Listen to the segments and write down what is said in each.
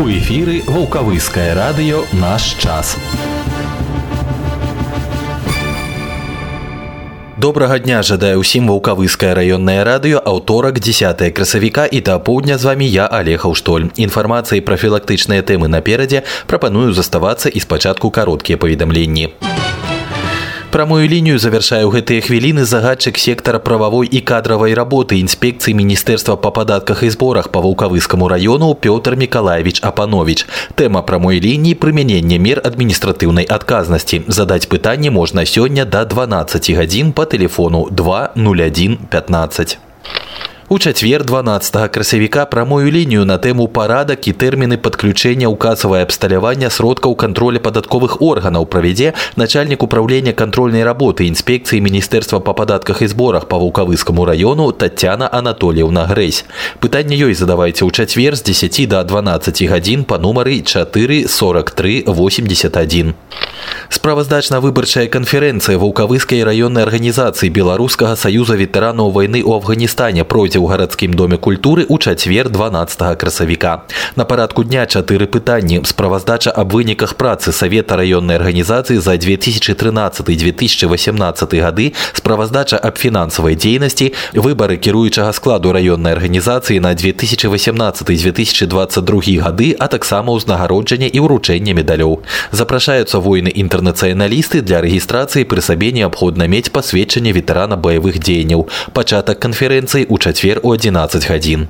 У эфіры вулкавыскае радыё наш час. Добрага дня жадаю ўсім вулкавыскае раённае радыё аўторак 10 красавіка і да поўдня з вами я олег Аўштоль. Інфармацыі прафілактычныя тэмы наперадзе прапаную заставацца і спачатку кароткія паведамленні. Прамую лінію завяршае ў гэтыя хвіліны загадчык сектара прававой і кадравай работы інспекцыі міністэрства па падатках і зборах па вулкавыскаму раёну Пётр Миколаевич Апанович. Тэма прамой лініі прымянення мер адміністратыўнай адказнасці. Задаць пытанне можна сёння да 12 гадзін па тэлефону 201 15. У чацвер 12 красавіка прамую лінію на тэму парадак і тэрміны падключэння ў касавае абсталявання сродкаў кантроля падатковых органаў правядзе начальнік управлення контрольнай работы інспекцыі міністэрства па падатках і зборах па вулкавыскаму раёну Татяна Анатольевна Грэсь. Пытанне ёй задавайце ў чацвер з 10 до 12 гадзін па нумары 4 43 81. Справаздачна-выбарчая канферэнцыя вулкавыскай раённай арганізацыі беларускага саюза ветэранаў вайны ў Афганістане пройдзе ў гарадскім доме культуры ў чацвер 12 красавіка. На парадку дня чатыры пытанні справаздача аб выніках працы савета раённай арганізацыі за 2013-2018 гады справаздача аб фінансавай дзейнасці выбары кіруючага складу раённай арганізацыі на 2018-2022 гады а таксама ўзнагароджання і ўручэння медалёў запрашаюцца войны інтэрнацыяналісты для рэгістрацыі пры сабе неабходна мець пасведчанне ветэрана баявых дзеянняў пачатак канферэнцыі ў чацвер теперь у 11 ходин.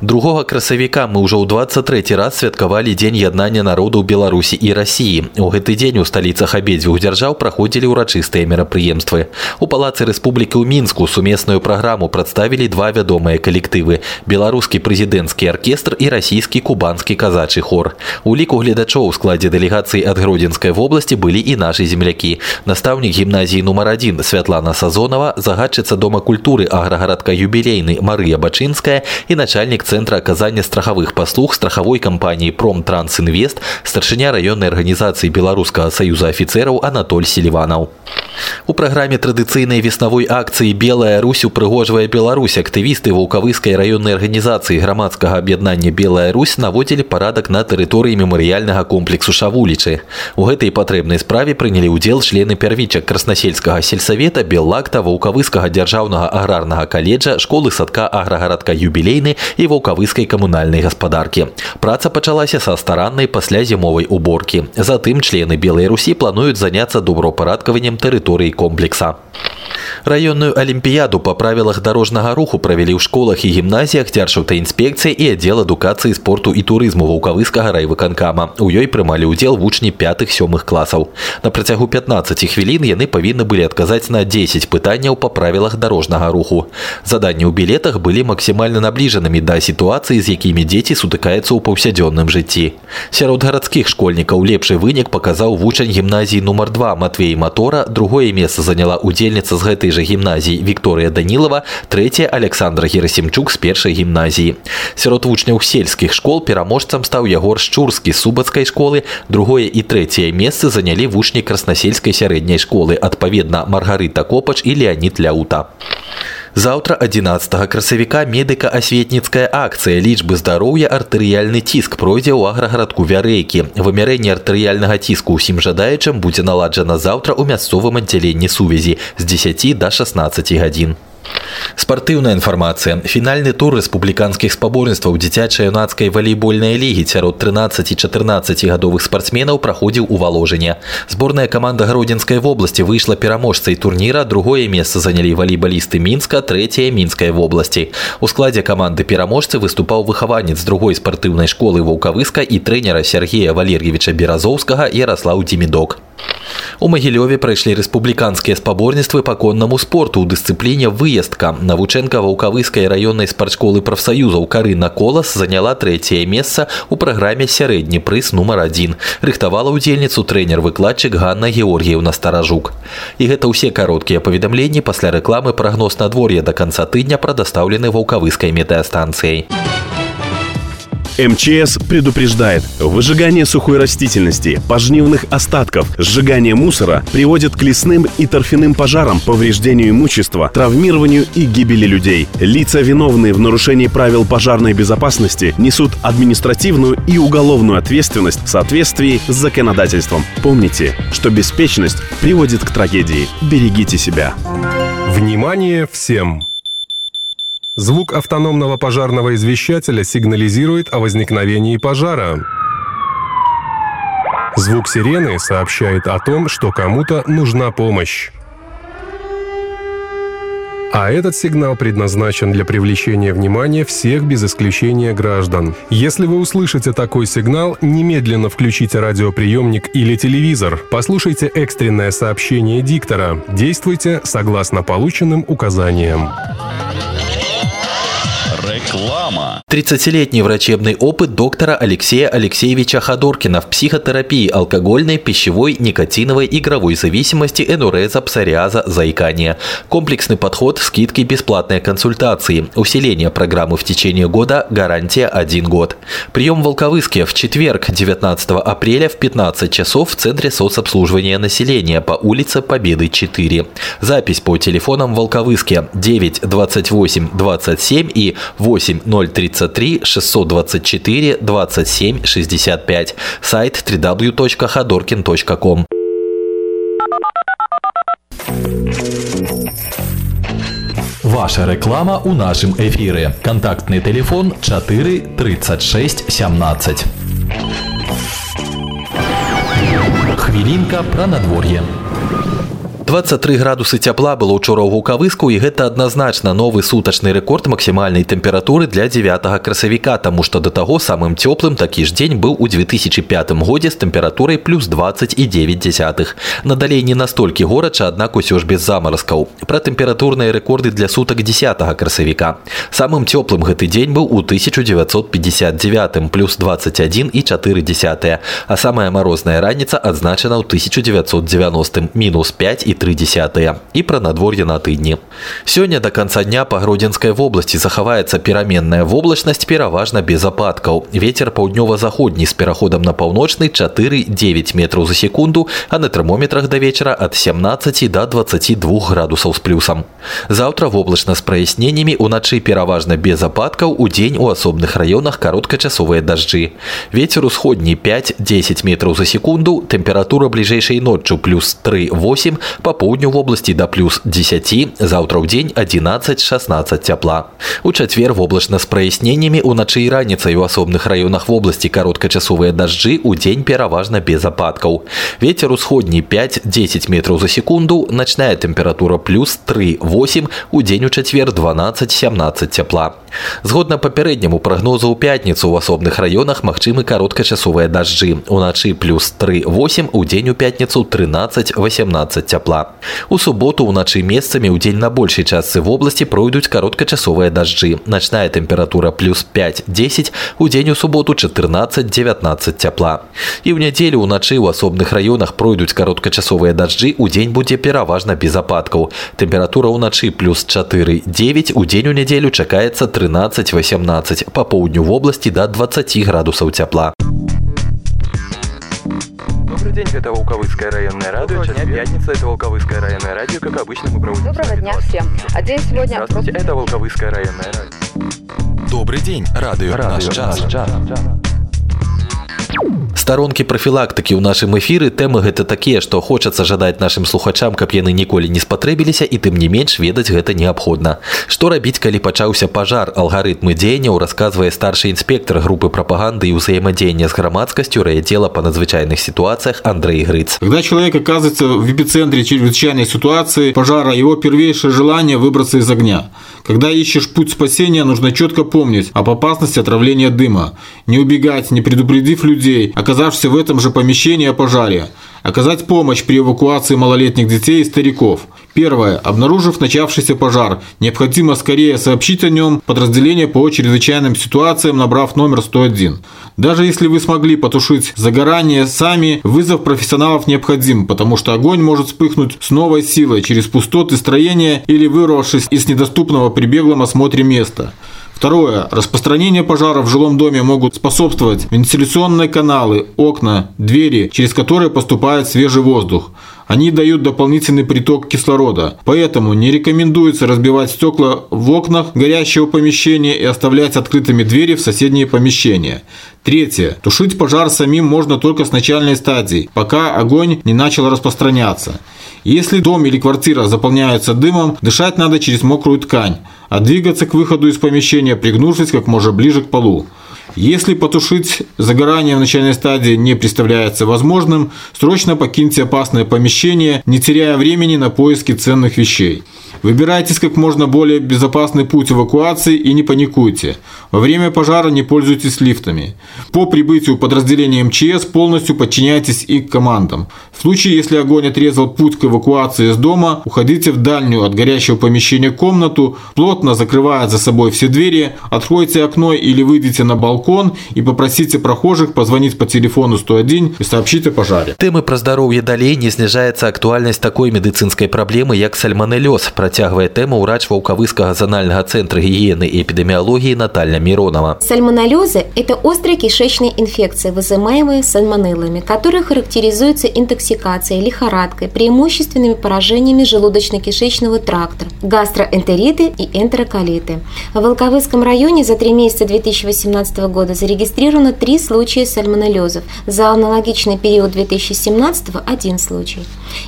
2 красавіка мы ўжо ў 23 раз святкавалі дзень яднання народаў беларусі і рассіі у гэты дзень у сталіцах абедзвюх дзяржаў праходзілі ўрачыстыя мерапрыемствы у палацы рэспублікі ў мінску сумесную праграму прадставілі два вядомыя калектывы беларускі прэзідэнцкі аркестр і расійскі кубанскі казачы хор. У ліку гледачоў у складзе дэлегацыі ад гродзенскай вобласці былі і нашы землякі настаўнік гімназіі нумар один Святлана сазонова загадчыца дома культуры аграгарадка юбілейны Марыя бачынская і начальник начальнік цэнтра аказання страхавых паслуг страхавой кампаніі промтрансінвест старшыня раённай арганізацыі беларускага саюза афіцэраў анатоль селіванаў у праграме традыцыйнай веснавой акцыі белая русь упрыгожвае Беларусь актывісты вулкавыскай раённай арганізацыі грамадскага аб'яднання белая русь наводзілі парадак на тэрыторыі мемарыяльнага комплексу шавулічы у гэтай патрэбнай справе прынялі ўдзел члены пярвічак краснасельскага сельсавета беллакта вулкавыскага дзяржаўнага аграрнага каледжа школы садка аграгарадка юбілейны і вулкавыскай камунальнай гаспадаркі. Праца пачалася са стараннай пасля зімовай уборкі. Затым члены белай русі плануюць заняцца добраўпарадкаваннем тэрыторыі комплекса. Раённую алімпіяду па правілах дарожнага руху правялі ў школах і гімназіях дзяржаўтай інспекцыі і аддзел адукацыі спорту і турызму вулкавыскага райвыканкама. У ёй прымалі ўдзел вучні пятых сёмых класаў. На працягу 15 хвілін яны павінны былі адказаць на 10 пытанняў па правілах дарожнага руху. Заданні ў білетах былі максімальна набліжанымі да сітуацыі, з якімі дзеці сутыкаюцца ў паўсядзённым жыцці. Сярод гарадскіх школьнікаў лепшы вынік паказаў вучань гімназіі нумар 2 Матвей Матора, другое месца заняла удзельніца з гэтай же гімназіі Вікторыя Данілава, трэцяя Александра Герасімчук з першай гімназіі. Сярод вучняў сельскіх школ пераможцам стаў Ягор Шчурскі субацкай школы, другое і трэцяе месцы занялі вучні краснасельскай сярэдняй школы, адпаведна Маргарыта Копач і Леонид Ляута. Заўтра 11 красавіка медыка-асветніцкая акцыя лічбы здароўя артэрыяльны ціск пройдзе ў аграгарадку вярэйкі. Вымярэнне артэрыяльнага ціску ўсім жадаючым будзе наладжана заўтра ў мясцовым аддзяленні сувязі з 10 до 16 гадзін. Спартыўная інфармацыя. Фінальны тур рэспубліканскіх спаборніцтваў дзіцяча-юнацкай валейбольнай лігі сярод 13 і 14 гадовых спартсменаў праходзіў у валожанне. Зборная каманда гродзенскай вобласці выйшла пераможцай турніра, другое месца занялі валейбалісты мінска, трэцяе мінскай вобласці. У складзе каманды пераможцы выступаў выхаванец другой спартыўнай школы ваўкавыска і трэнера Сергея Валер'евіча Беразоўскага Ярослаў Дзімідок. У Магілёве прайшлі рэспубліканскія спаборніцтвы па коннаму спорту ў дысцыпліне выездка. Навучэнка ваўкавыскай раённай спартшколы прафсаюзаў Карына Колас заняла трэцяе месца ў праграме сярэдні прыз нумар адзін. Рыхтавала ўдзельніцу трэнер-выкладчык Ганна Георгіевна Старажук. І гэта ўсе кароткія паведамленні пасля рэкламы прагноз надвор'я да канца тыдня прадастаўлены ваўкавыскай метэастанцыяй. МЧС предупреждает, выжигание сухой растительности, пожнивных остатков, сжигание мусора приводит к лесным и торфяным пожарам, повреждению имущества, травмированию и гибели людей. Лица, виновные в нарушении правил пожарной безопасности, несут административную и уголовную ответственность в соответствии с законодательством. Помните, что беспечность приводит к трагедии. Берегите себя. Внимание всем! Звук автономного пожарного извещателя сигнализирует о возникновении пожара. Звук сирены сообщает о том, что кому-то нужна помощь. А этот сигнал предназначен для привлечения внимания всех без исключения граждан. Если вы услышите такой сигнал, немедленно включите радиоприемник или телевизор, послушайте экстренное сообщение диктора, действуйте согласно полученным указаниям. Реклама. 30-летний врачебный опыт доктора Алексея Алексеевича Ходоркина в психотерапии алкогольной, пищевой, никотиновой, игровой зависимости, энуреза, псориаза, заикания. Комплексный подход, скидки, бесплатные консультации. Усиление программы в течение года, гарантия 1 год. Прием в Волковыске в четверг, 19 апреля в 15 часов в Центре соцобслуживания населения по улице Победы 4. Запись по телефонам Волковыске 9 28 27 и 8 033 624 27 65. Сайт www.ходоркин.ком. Ваша реклама у нашым эфире. Контактный телефон 4 36 17. Хвілінка пра надвор'е. 23 градусы цяпла было учора ў гукавыску і гэта адназначна новы сутачны рэкорд максімальнай тэмпературы для 9 красавіка таму што да таго самым цёплым такі ж дзень быў у 2005 годзе з тэмпературай плюс 29 десятых надалей не настолькі горача аднак усё ж без замаразкаў пра тэмпературныя рэкорды для сутак 10 красавіка самым цёплым гэты дзень быў у 1959 плюс 21 і 4 десятыя а самая марозная раніца адзначана ў 1990 мінус 5 і 0,3 і пра надвор'е на тыдні. Сёння до конца дня па гродзенскай вобласці захаваецца пераменная воблачнасць пераважна без ападкаў. Вецер паўднёва-заходні з пераходам на паўночны 4-9 метраў за секунду, а на тэрмометрах да вечара ад 17 до 22 градусаў з плюсам. Заўтра воблачна з праясненнямі уначы пераважна без ападкаў у дзень у асобных раёнах кароткачасовыя дажджы. Вецер усходні 5-10 метраў за секунду, тэмпература бліжэйшай ноччу плюс 3-8, по поўдню вобласці да плюс 10, заўтра ў дзень 11-16 цяпла. У чацвер воблачна з праясненнямі уначы і раніцай у асобных раёнах вобласці кароткачасовыя дажджы у дзень пераважна без ападкаў. Вецер усходні 5-10 метраў за секунду, начная тэмпература плюс 3-8, у дзень у чацвер 12-17 цяпла. Згодна папярэдняму прагнозу ў пятніцу ў асобных раёнах магчымы кароткачасовыя дажджы. Уначы плюс 3-8, у дзень у пятніцу 13-18 цяпла цяпла. У суботу ўначы месцамі ў дзень на большай частцы вобласці пройдуць кароткачасовыя дажджы. Начная тэмпература плюс 5-10, у дзень у суботу 14-19 цяпла. І ў нядзелю ўначы ў асобных раёнах пройдуць кароткачасовыя дажджы, у дзень будзе пераважна без ападкаў. Тэмпература ўначы плюс 4-9, у дзень у нядзелю чакаецца 13-18, па поўдню вобласці да 20 градусаў цяпла. Добрый день, это Волковыцкое районное радио. Сейчас дня. пятница, это Волковыцкое районное радио. Как обычно, мы проводим... Доброго дня всем. А день сегодня... Здравствуйте, это Волковыцкое районное радио. Добрый день, радио, радио наш час. Наш час Старонкі прафілактыкі ў нашым эфіры тэмы гэта такія, што хочацца жадаць нашым слухачам, каб яны ніколі не спатрэбіліся і тым не менш ведаць гэта неабходна. Што рабіць, калі пачаўся пажар алгарытмы дзеянняў расказвае старшы інспектор групы прапаганды і ўзаемадзеяння з грамадскасцю райдзела па надзвычайных ситуациях Андрей Грыц. Когда человек оказывается в эпицентре чрезвычайной ситуации пожара, его первейшее желание выбраться из огня. Когда ищешь путь спасения, нужно четко помнить об опасности отравления дыма, не убегать, не предупредив людей, оказавшихся в этом же помещении о пожаре, оказать помощь при эвакуации малолетних детей и стариков. Первое. Обнаружив начавшийся пожар, необходимо скорее сообщить о нем подразделение по чрезвычайным ситуациям, набрав номер 101. Даже если вы смогли потушить загорание сами, вызов профессионалов необходим, потому что огонь может вспыхнуть с новой силой через пустоты строения или вырвавшись из недоступного при беглом осмотре места. Второе. Распространение пожара в жилом доме могут способствовать вентиляционные каналы, окна, двери, через которые поступает свежий воздух. Они дают дополнительный приток кислорода. Поэтому не рекомендуется разбивать стекла в окнах горящего помещения и оставлять открытыми двери в соседние помещения. Третье. Тушить пожар самим можно только с начальной стадии, пока огонь не начал распространяться. Если дом или квартира заполняются дымом, дышать надо через мокрую ткань, а двигаться к выходу из помещения, пригнувшись как можно ближе к полу. Если потушить загорание в начальной стадии не представляется возможным, срочно покиньте опасное помещение, не теряя времени на поиски ценных вещей. Выбирайтесь как можно более безопасный путь эвакуации и не паникуйте. Во время пожара не пользуйтесь лифтами. По прибытию подразделения МЧС полностью подчиняйтесь их командам. В случае, если огонь отрезал путь к эвакуации из дома, уходите в дальнюю от горящего помещения комнату, плотно закрывая за собой все двери, откройте окно или выйдите на балкон и попросите прохожих позвонить по телефону 101 и сообщить о пожаре. Тэмы пра здароўе далей не зніжаецца актуальнасць такой медыцынскай праблемы як сальманэлёз працягвае тэму ўрач ваўкавыскага зональнага цэнтра гігіены і эпідэміялогіі Наталья Миронова. Сальмонеллезы – это острые кишечные инфекции, вызываемые сальмонеллами, которые характеризуются интоксикацией, лихорадкой, преимущественными поражениями желудочно-кишечного тракта, гастроэнтериты и энтероколиты. В Волковыском районе за три месяца 2018 года зарегистрировано три случая сальмонеллезов, за аналогичный период 2017 – один случай.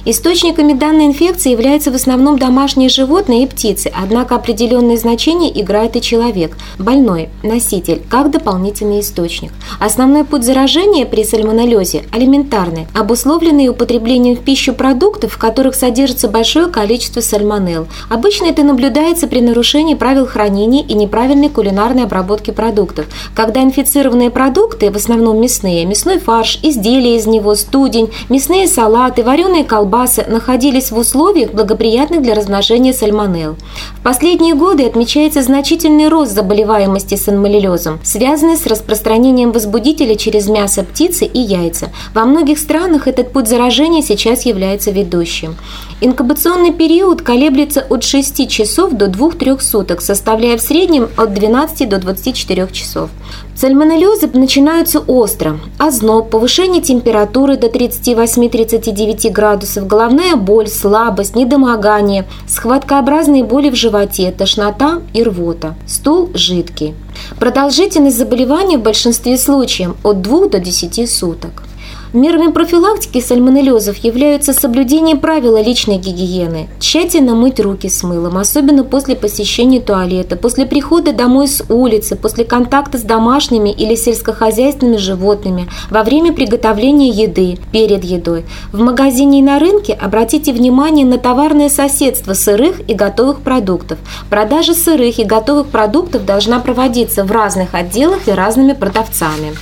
Источниками данной инфекции являются в основном домашние животные и птицы, однако определенное значение играет и человек, больной, носитель, как дополнительный источник. Основной путь заражения при сальмонеллезе – алиментарный, обусловленный употреблением в пищу продуктов, в которых содержится большое количество сальмонелл. Обычно это наблюдается при нарушении правил хранения и неправильной кулинарной обработки продуктов, когда инфицированные продукты, в основном мясные, мясной фарш, изделия из него, студень, мясные салаты, вареные колбасы находились в условиях, благоприятных для размножения сальмонелл. В последние годы отмечается значительный рост заболеваемости сальмонеллезом, связанный с распространением возбудителя через мясо птицы и яйца. Во многих странах этот путь заражения сейчас является ведущим. Инкубационный период колеблется от 6 часов до 2-3 суток, составляя в среднем от 12 до 24 часов. Сальмонеллезы начинаются остро. Озноб, повышение температуры до 38-39 градусов, головная боль, слабость, недомогание, схваткообразные боли в животе, тошнота и рвота. Стул жидкий. Продолжительность заболевания в большинстве случаев от 2 до 10 суток. Мерами профилактики сальмонеллезов являются соблюдение правила личной гигиены, тщательно мыть руки с мылом, особенно после посещения туалета, после прихода домой с улицы, после контакта с домашними или сельскохозяйственными животными, во время приготовления еды, перед едой. В магазине и на рынке обратите внимание на товарное соседство сырых и готовых продуктов. Продажа сырых и готовых продуктов должна проводиться в разных отделах и разными продавцами.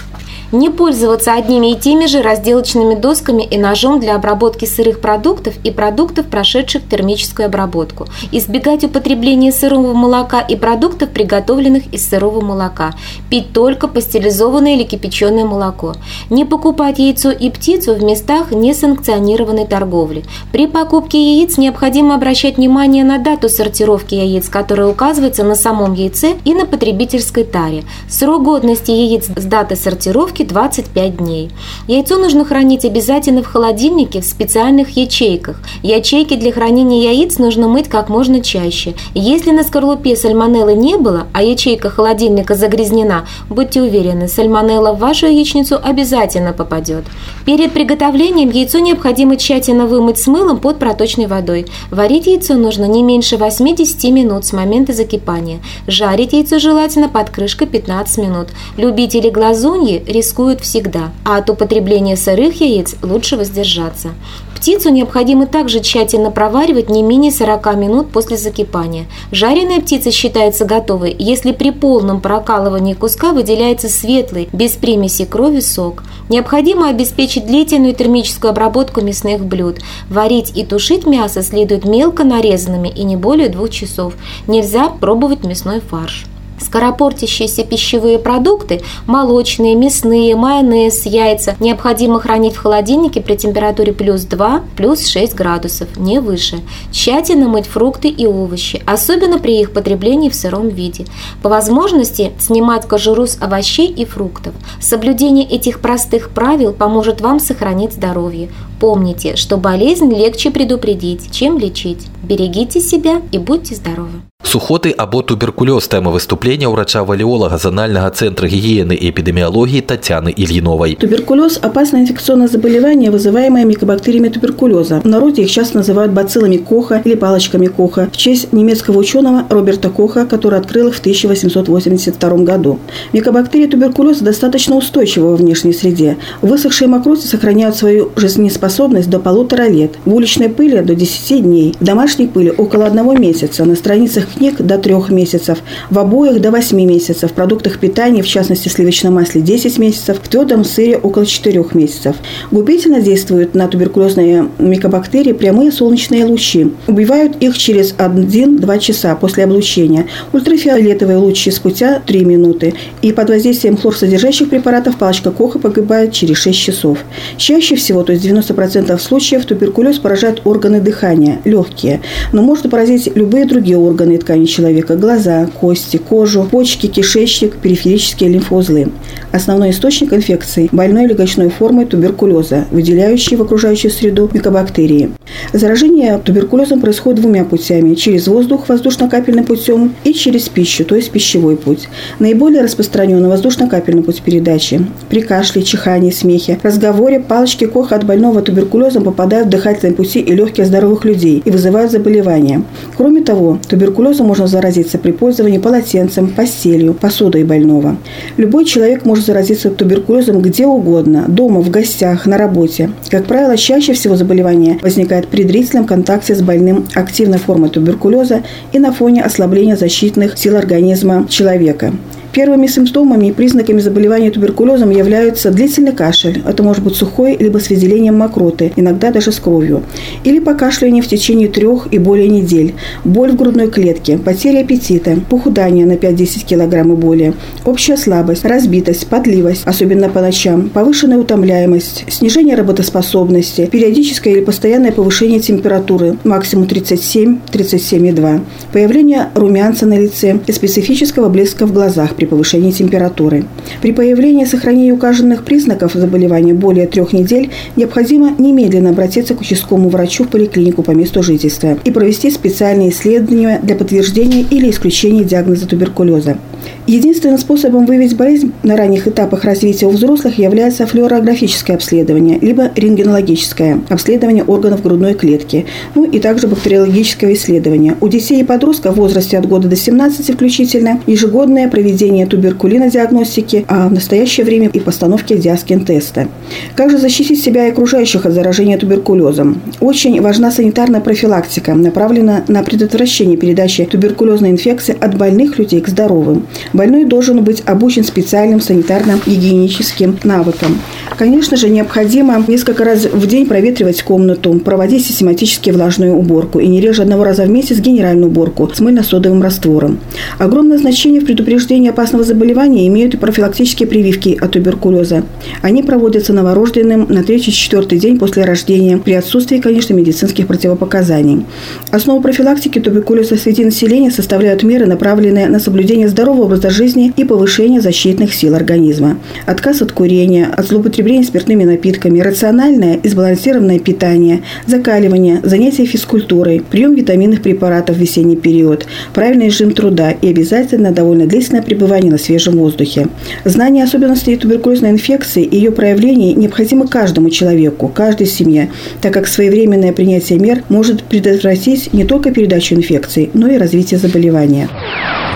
Не пользоваться одними и теми же разделочными досками и ножом для обработки сырых продуктов и продуктов, прошедших термическую обработку. Избегать употребления сырого молока и продуктов, приготовленных из сырого молока. Пить только пастеризованное или кипяченое молоко. Не покупать яйцо и птицу в местах несанкционированной торговли. При покупке яиц необходимо обращать внимание на дату сортировки яиц, которая указывается на самом яйце и на потребительской таре. Срок годности яиц с даты сортировки сутки 25 дней. Яйцо нужно хранить обязательно в холодильнике в специальных ячейках. Ячейки для хранения яиц нужно мыть как можно чаще. Если на скорлупе сальмонеллы не было, а ячейка холодильника загрязнена, будьте уверены, сальмонелла в вашу яичницу обязательно попадет. Перед приготовлением яйцо необходимо тщательно вымыть с мылом под проточной водой. Варить яйцо нужно не меньше 80 минут с момента закипания. Жарить яйцо желательно под крышкой 15 минут. Любители глазуньи рисуют рискуют всегда, а от употребления сырых яиц лучше воздержаться. Птицу необходимо также тщательно проваривать не менее 40 минут после закипания. Жареная птица считается готовой, если при полном прокалывании куска выделяется светлый, без примеси крови сок. Необходимо обеспечить длительную термическую обработку мясных блюд. Варить и тушить мясо следует мелко нарезанными и не более двух часов. Нельзя пробовать мясной фарш. Скоропортящиеся пищевые продукты, молочные, мясные, майонез, яйца необходимо хранить в холодильнике при температуре плюс 2, плюс 6 градусов, не выше. Тщательно мыть фрукты и овощи, особенно при их потреблении в сыром виде. По возможности снимать кожуру с овощей и фруктов. Соблюдение этих простых правил поможет вам сохранить здоровье. Помните, что болезнь легче предупредить, чем лечить. Берегите себя и будьте здоровы. Сухоты або туберкулёз тэма выступлення ўрача-валеолага Зональнага центра гигиены и эпидемиологии Татьяны Ильиновой. Туберкулез – опасное инфекционное заболевание, вызываемое микобактериями туберкулеза. В народе их часто называют бациллами Коха или палочками Коха в честь немецкого ученого Роберта Коха, который открыл их в 1882 году. Микобактерии туберкулеза достаточно устойчивы во внешней среде. Высохшие мокроти сохраняют свою жизнеспособность до полутора лет, в уличной пыли – до 10 дней, в домашней пыли – около одного месяца, на страницах книг до трех месяцев, в обоих до 8 месяцев, в продуктах питания, в частности сливочном масле 10 месяцев, в твердом сыре около 4 месяцев. Губительно действуют на туберкулезные микобактерии прямые солнечные лучи. Убивают их через 1-2 часа после облучения. Ультрафиолетовые лучи спустя 3 минуты. И под воздействием хлорсодержащих препаратов палочка Коха погибает через 6 часов. Чаще всего, то есть 90% случаев, туберкулез поражает органы дыхания, легкие, но может поразить любые другие органы ткани человека – глаза, кости, кожу, почки, кишечник, периферические лимфоузлы. Основной источник инфекции – больной легочной формы туберкулеза, выделяющий в окружающую среду микобактерии. Заражение туберкулезом происходит двумя путями – через воздух воздушно-капельным путем и через пищу, то есть пищевой путь. Наиболее распространенный воздушно-капельный путь передачи. При кашле, чихании, смехе, разговоре палочки Коха от больного туберкулезом попадают в дыхательные пути и легкие здоровых людей и вызывают заболевания. Кроме того, туберкулез Туберкулезом можно заразиться при пользовании полотенцем, постелью, посудой больного. Любой человек может заразиться туберкулезом где угодно – дома, в гостях, на работе. Как правило, чаще всего заболевание возникает при длительном контакте с больным активной формой туберкулеза и на фоне ослабления защитных сил организма человека. Первыми симптомами и признаками заболевания туберкулезом являются длительный кашель. Это может быть сухой, либо с выделением мокроты, иногда даже с кровью. Или покашливание в течение трех и более недель. Боль в грудной клетке, потеря аппетита, похудание на 5-10 кг и более, общая слабость, разбитость, потливость, особенно по ночам, повышенная утомляемость, снижение работоспособности, периодическое или постоянное повышение температуры, максимум 37-37,2, появление румянца на лице и специфического блеска в глазах при повышении температуры. При появлении и сохранении указанных признаков заболевания более трех недель необходимо немедленно обратиться к участковому врачу в поликлинику по месту жительства и провести специальные исследования для подтверждения или исключения диагноза туберкулеза. Единственным способом выявить болезнь на ранних этапах развития у взрослых является флюорографическое обследование, либо рентгенологическое обследование органов грудной клетки, ну и также бактериологическое исследование. У детей и подростков в возрасте от года до 17 включительно ежегодное проведение туберкулина диагностики, а в настоящее время и постановки диаскин-теста. Как же защитить себя и окружающих от заражения туберкулезом? Очень важна санитарная профилактика, направленная на предотвращение передачи туберкулезной инфекции от больных людей к здоровым. Больной должен быть обучен специальным санитарно-гигиеническим навыкам. Конечно же, необходимо несколько раз в день проветривать комнату, проводить систематически влажную уборку и не реже одного раза в месяц генеральную уборку с мыльно-содовым раствором. Огромное значение в предупреждении опасного заболевания имеют и профилактические прививки от туберкулеза. Они проводятся новорожденным на 3-4 день после рождения при отсутствии, конечно, медицинских противопоказаний. Основу профилактики туберкулеза среди населения составляют меры, направленные на соблюдение здорового здорового образа жизни и повышение защитных сил организма. Отказ от курения, от злоупотребления спиртными напитками, рациональное и сбалансированное питание, закаливание, занятия физкультурой, прием витаминных препаратов в весенний период, правильный режим труда и обязательно довольно длительное пребывание на свежем воздухе. Знание особенностей туберкулезной инфекции и ее проявлений необходимо каждому человеку, каждой семье, так как своевременное принятие мер может предотвратить не только передачу инфекции, но и развитие заболевания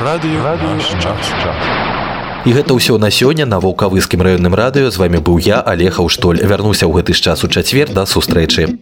Радыё наш час. І гэта ўсё на сёння на вулкавыскім раённым радыё з вами быў я алег Аўштоль вярнуся ў гэты ж час у чацвер да сустрэчы